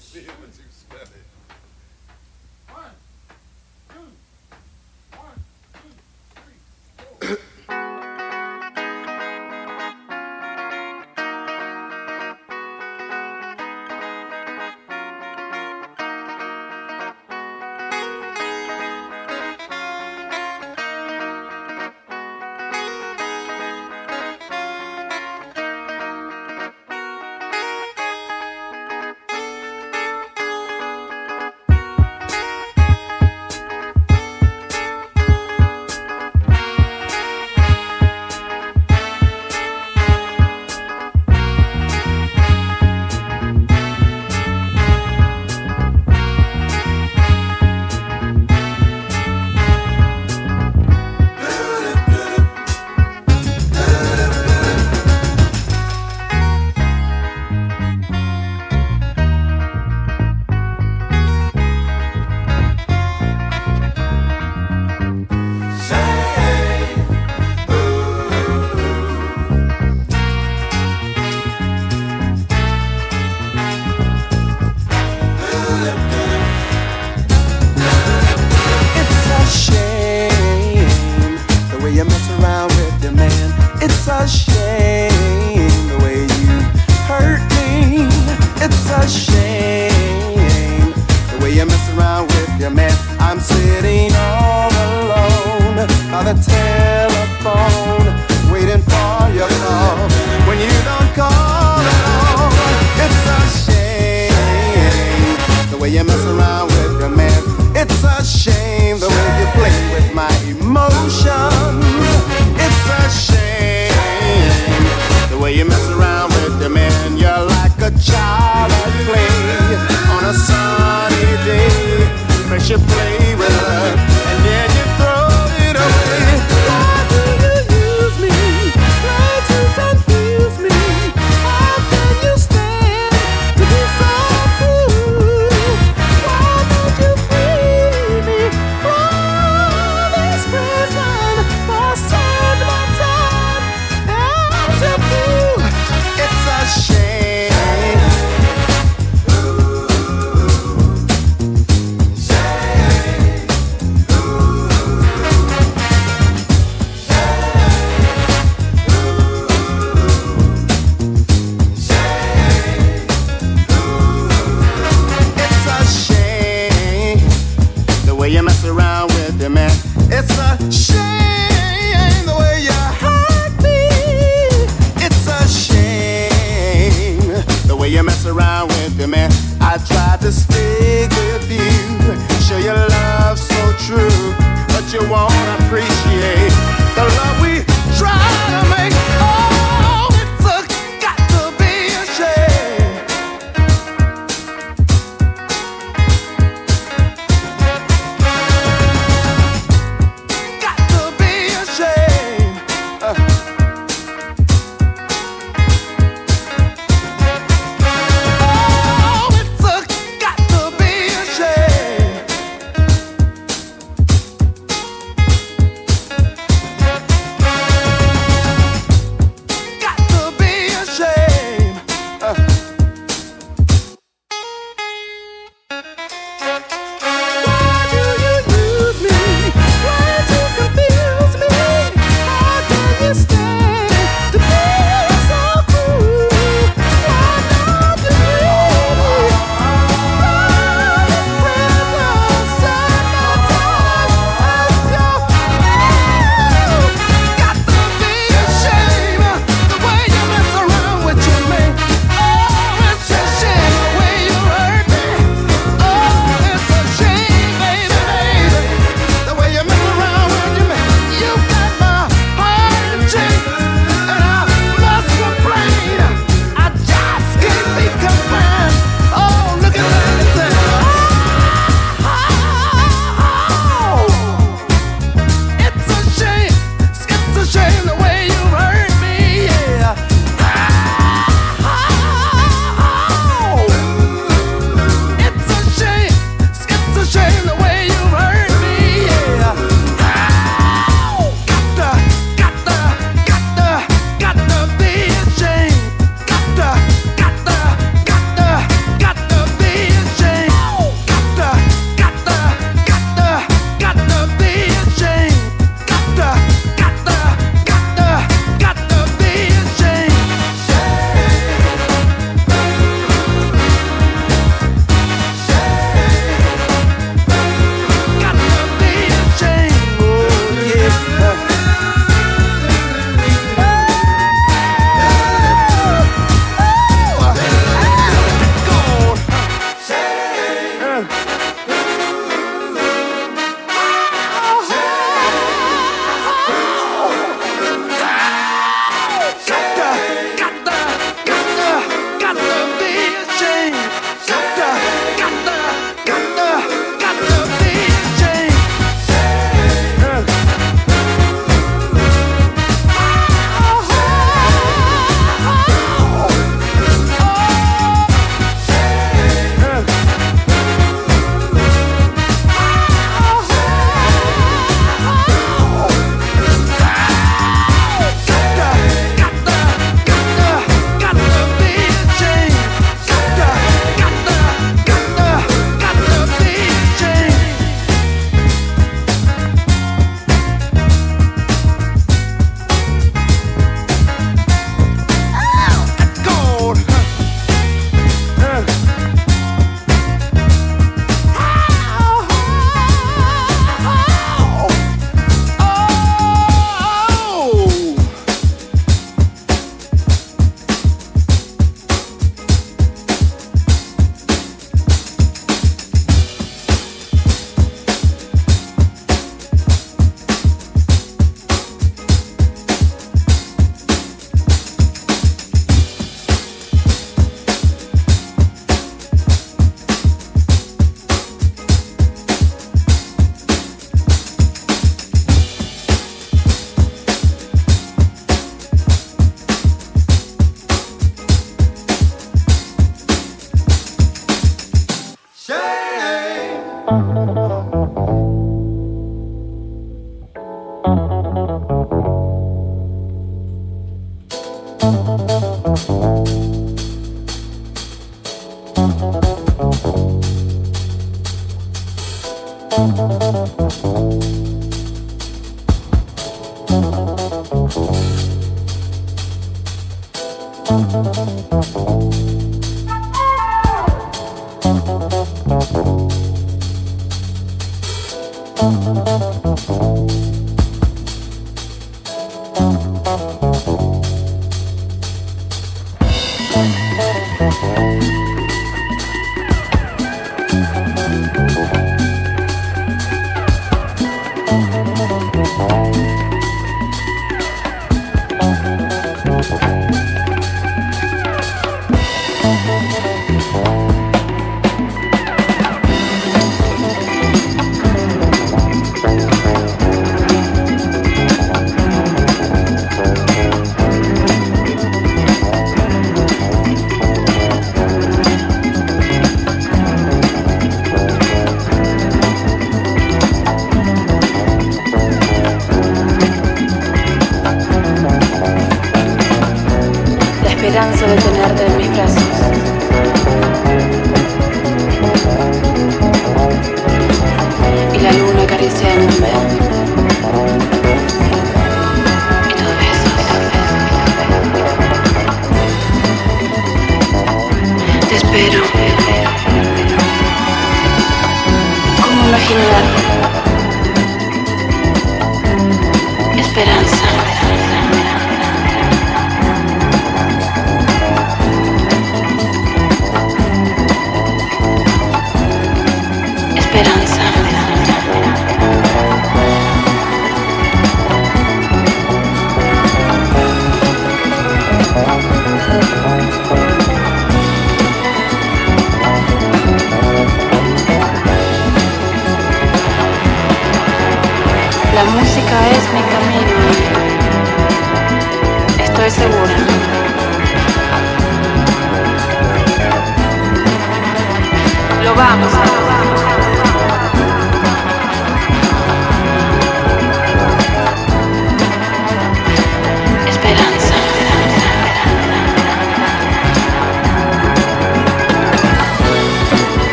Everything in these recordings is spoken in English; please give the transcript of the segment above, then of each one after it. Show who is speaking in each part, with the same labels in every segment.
Speaker 1: See how museum is expanded.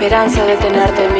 Speaker 2: De tenerte en mis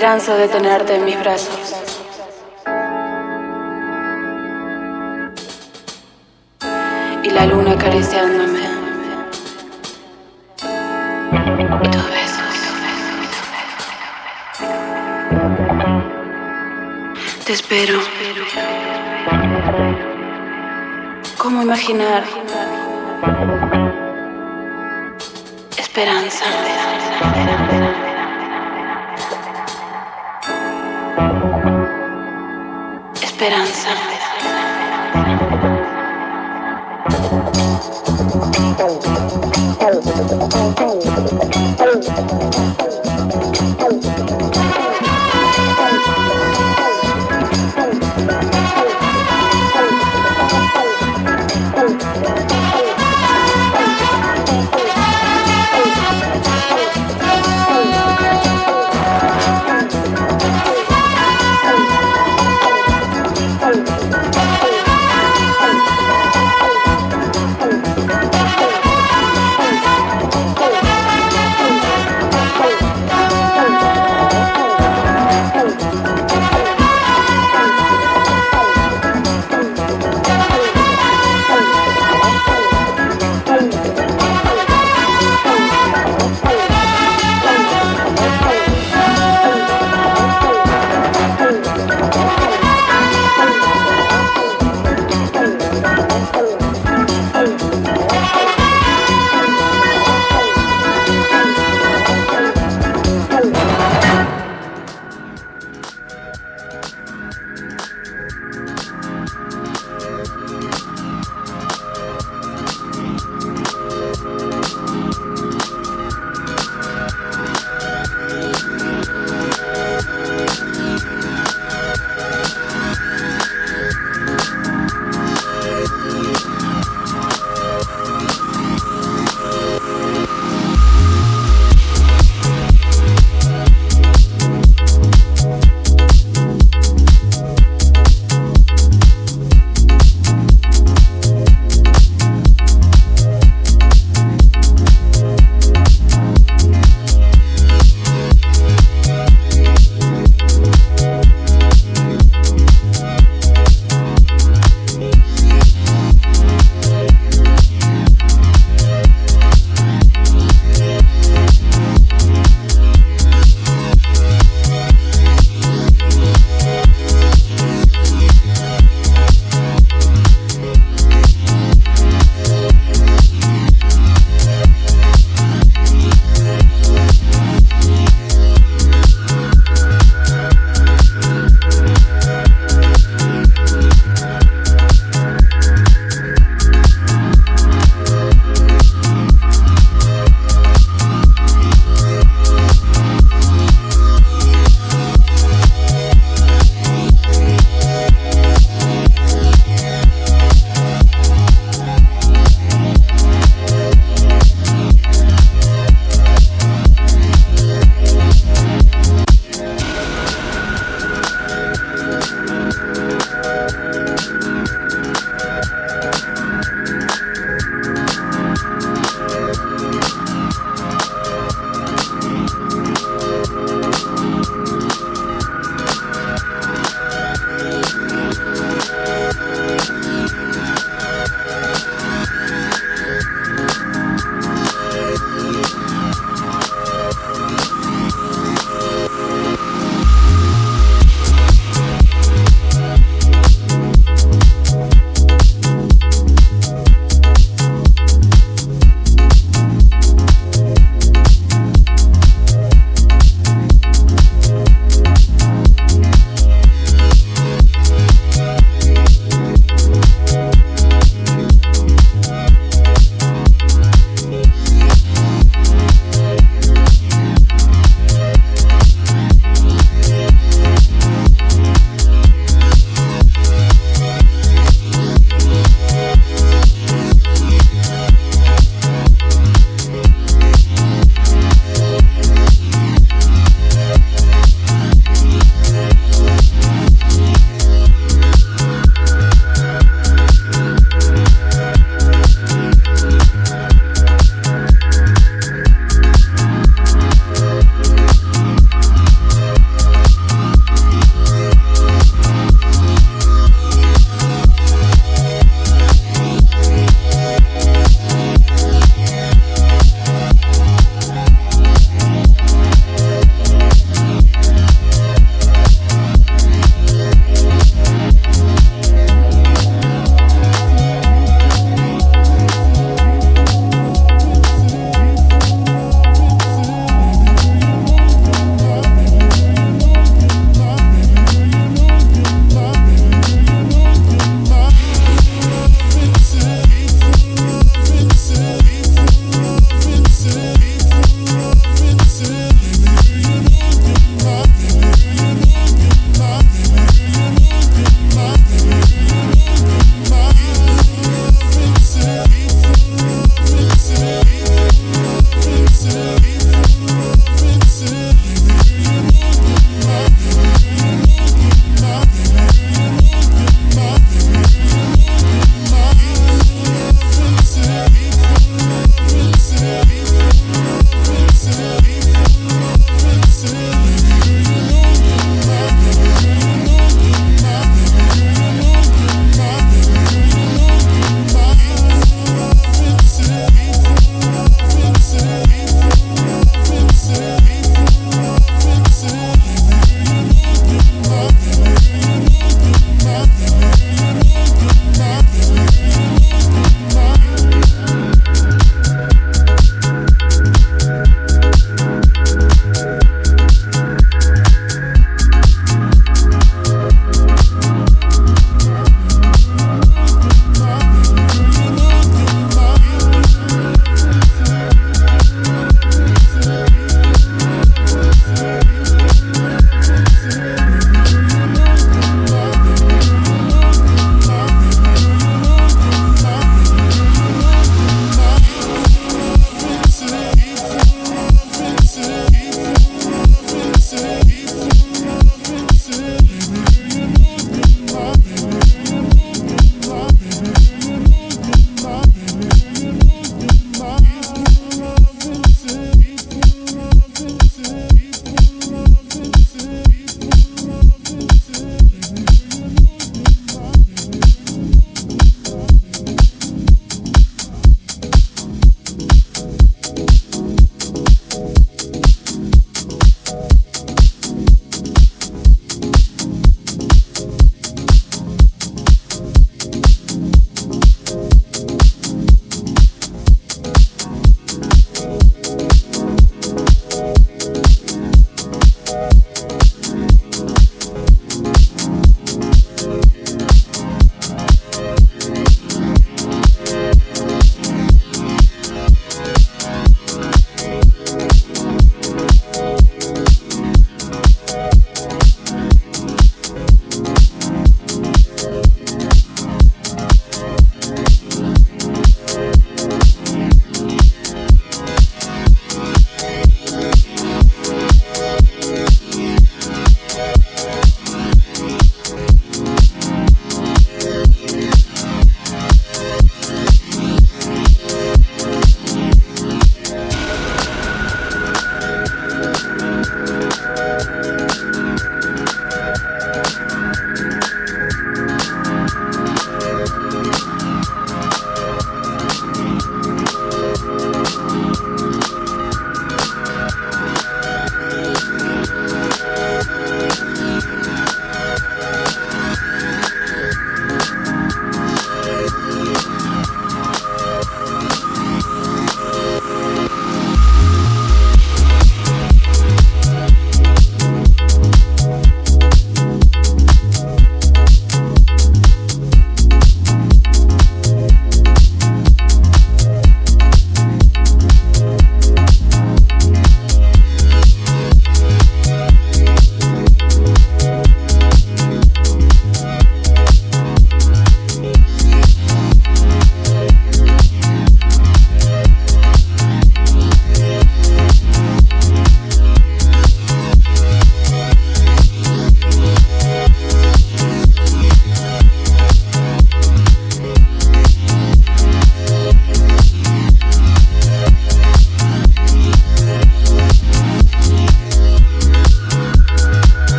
Speaker 2: esperanza de tenerte en mis brazos. Y la luna acariciándome. Y tus besos. Te espero. ¿Cómo imaginar?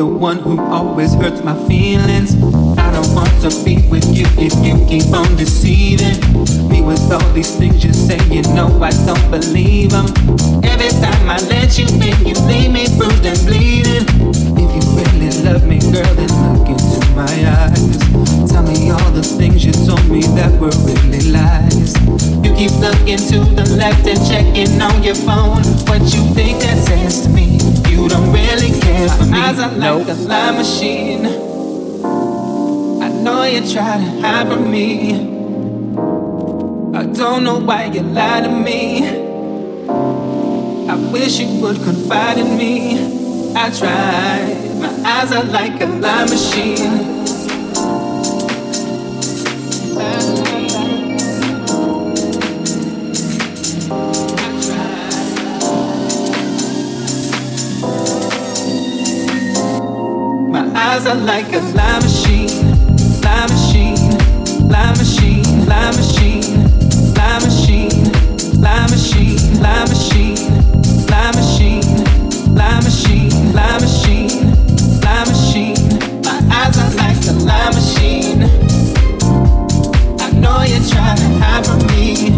Speaker 3: the one who always hurts my feelings. I don't want to be with you if you keep on deceiving. a slime machine. I know you try to hide from me. I don't know why you lie to me. I wish you would confide in me. I try, my eyes are like a lie machine. eyes are like a lime machine, lime machine, lime machine, lime machine, lime machine, lime machine, lime machine, lime machine, lime machine, lime machine, lime machine. My eyes are like a lime machine. I know you're trying to hide from me.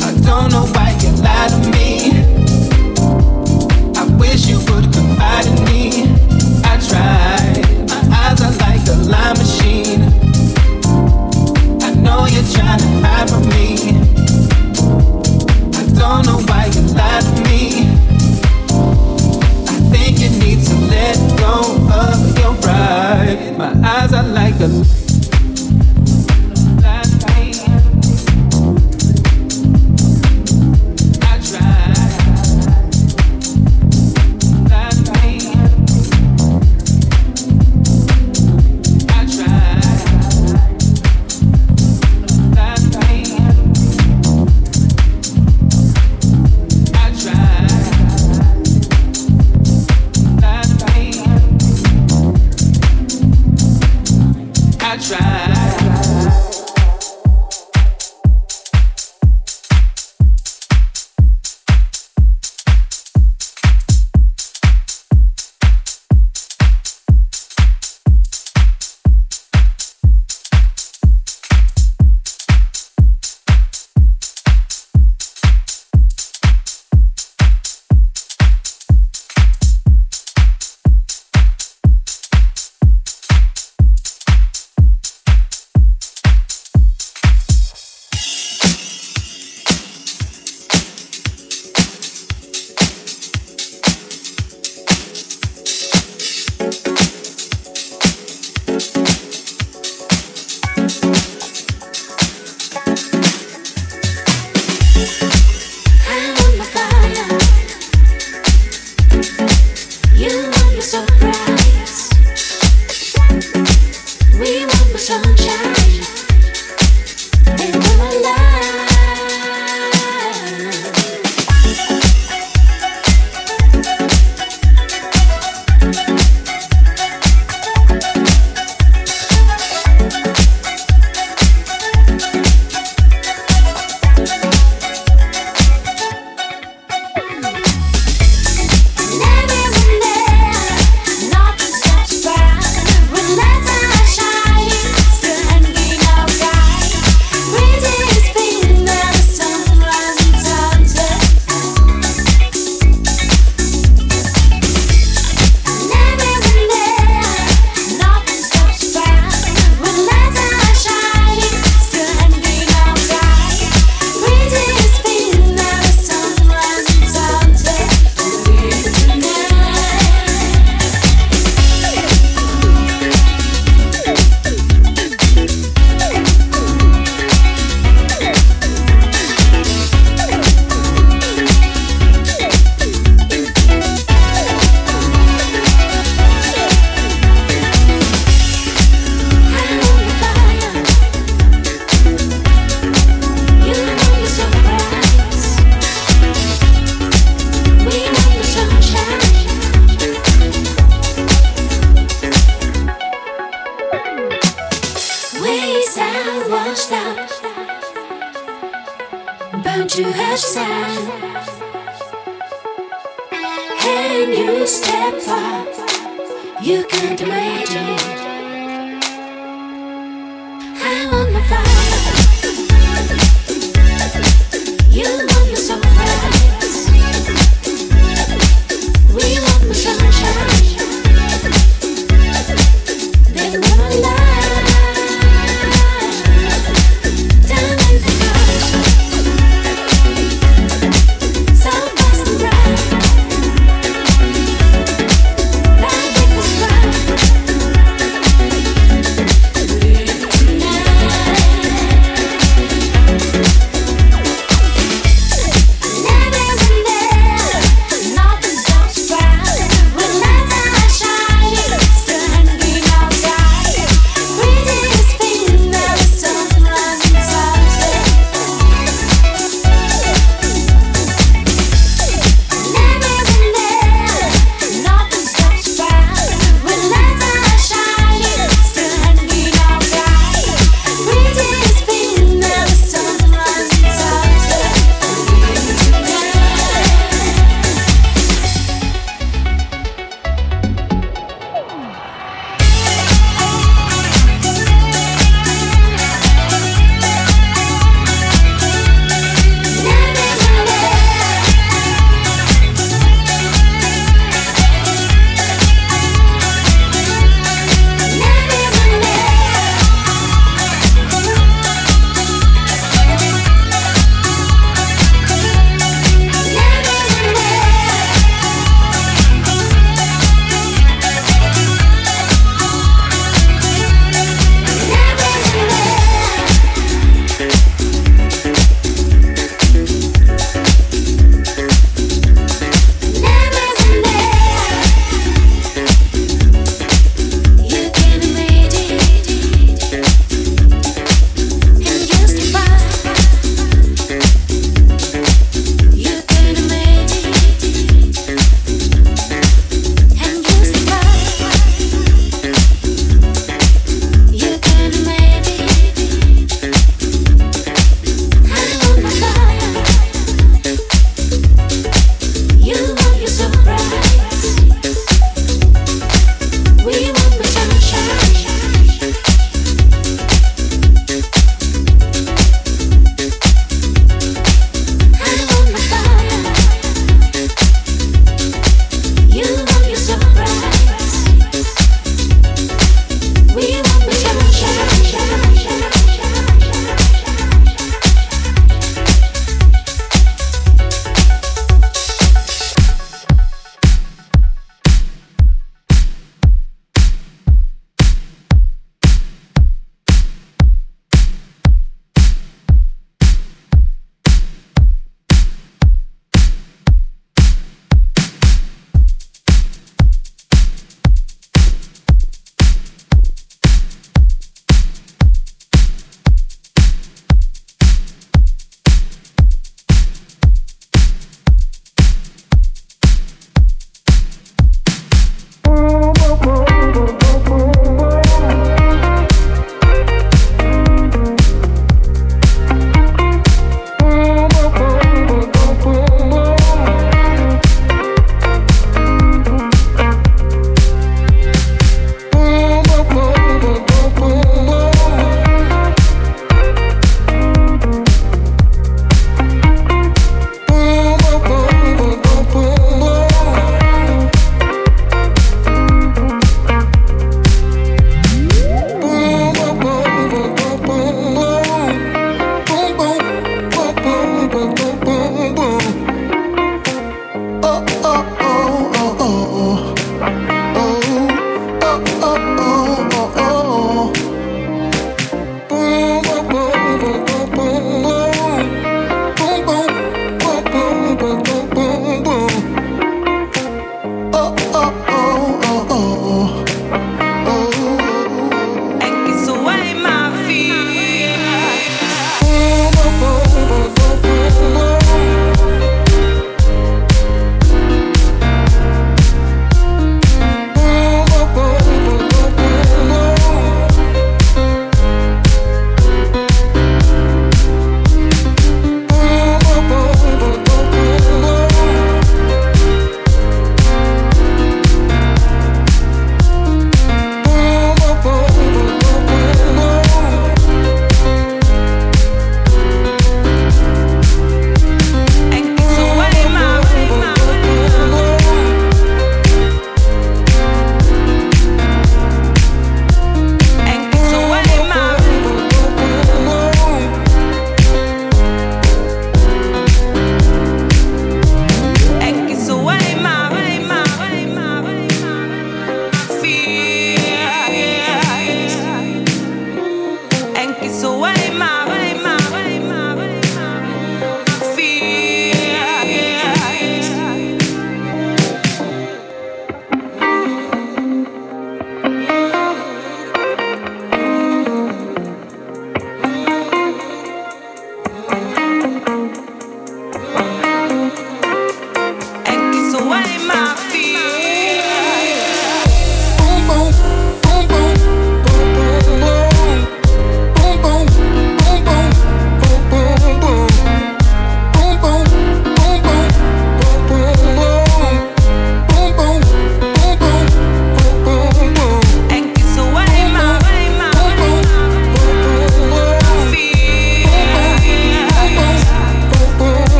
Speaker 3: I don't know why. second.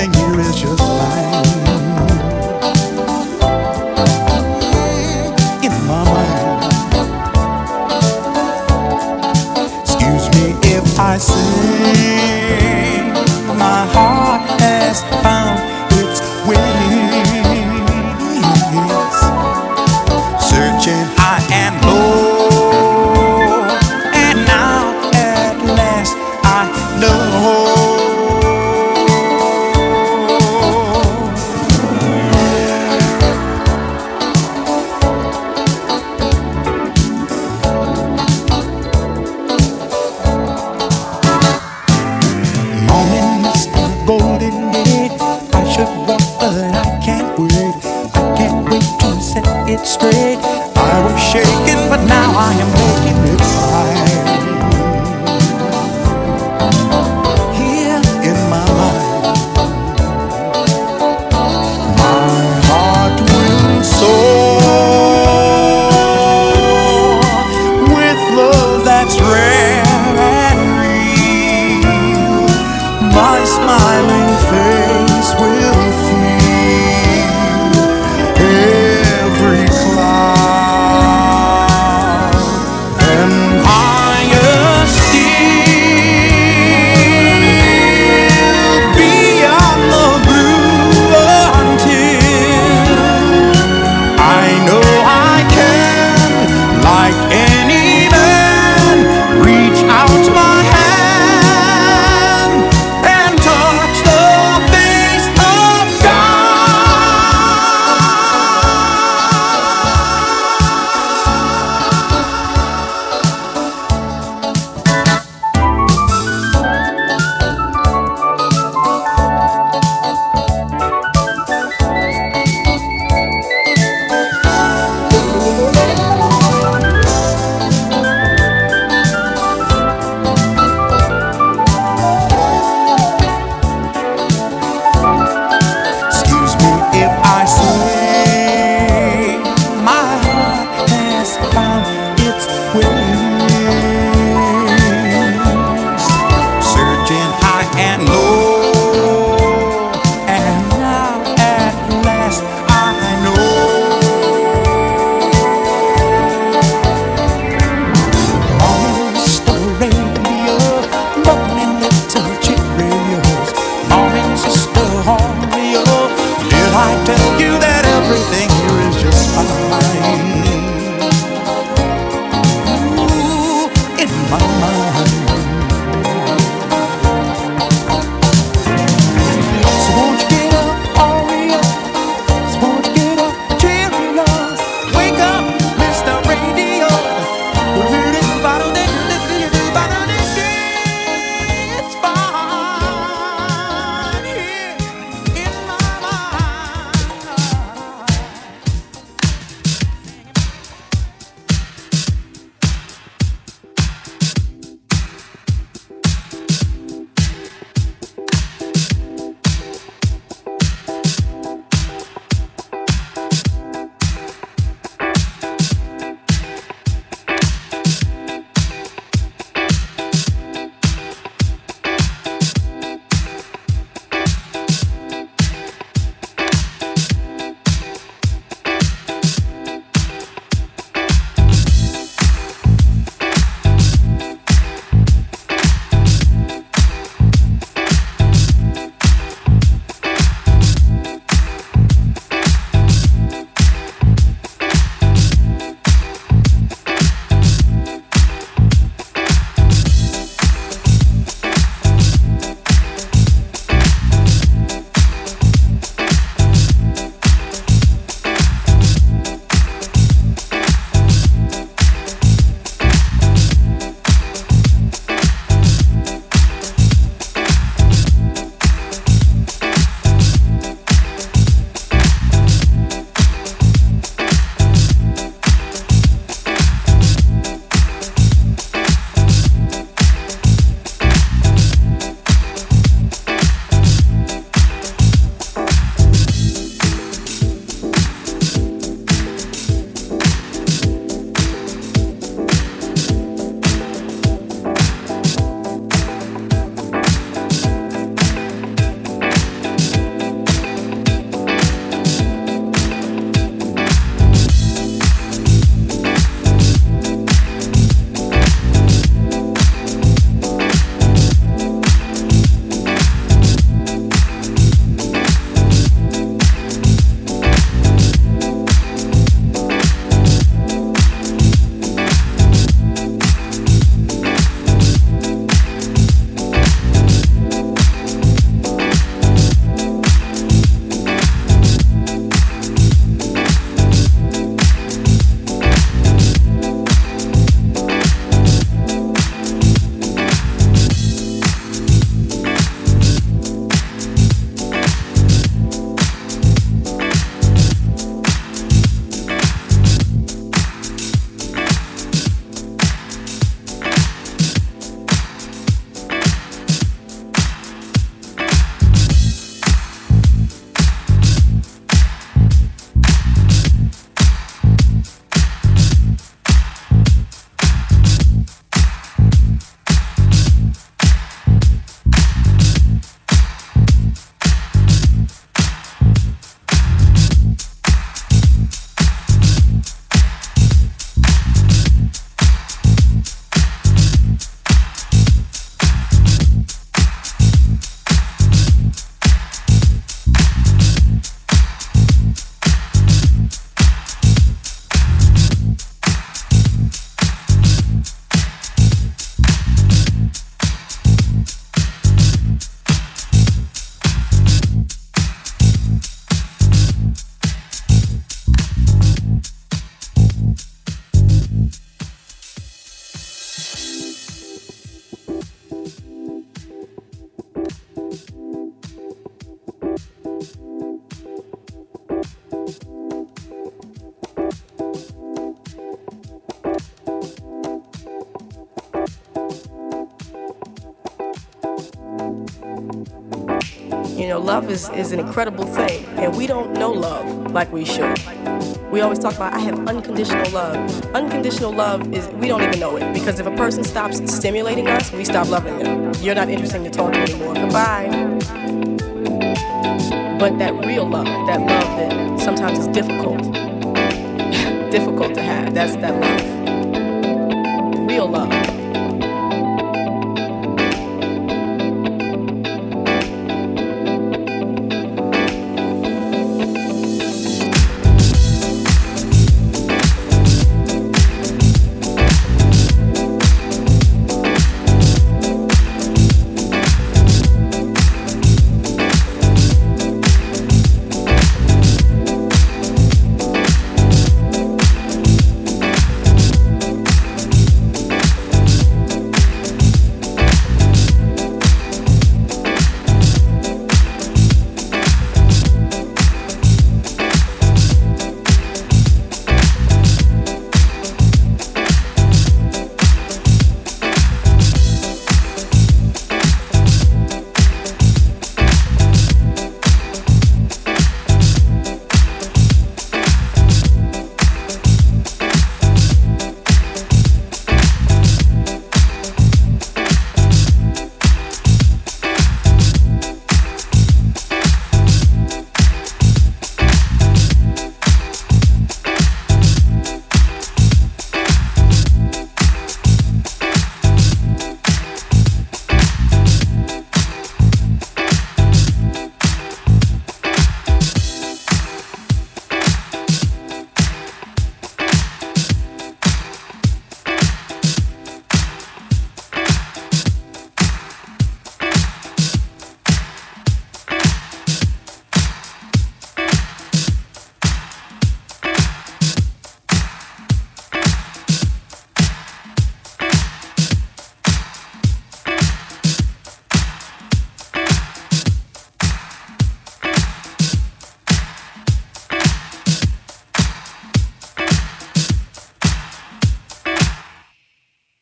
Speaker 3: everything here is just fine.
Speaker 1: Is, is an incredible thing, and we don't know love like we should. We always talk about I have unconditional love. Unconditional love is we don't even know it because if a person stops stimulating us, we stop loving them. You're not interesting to talk to anymore. Goodbye. But that real love, that love that sometimes is difficult, difficult to have, that's that love. Real love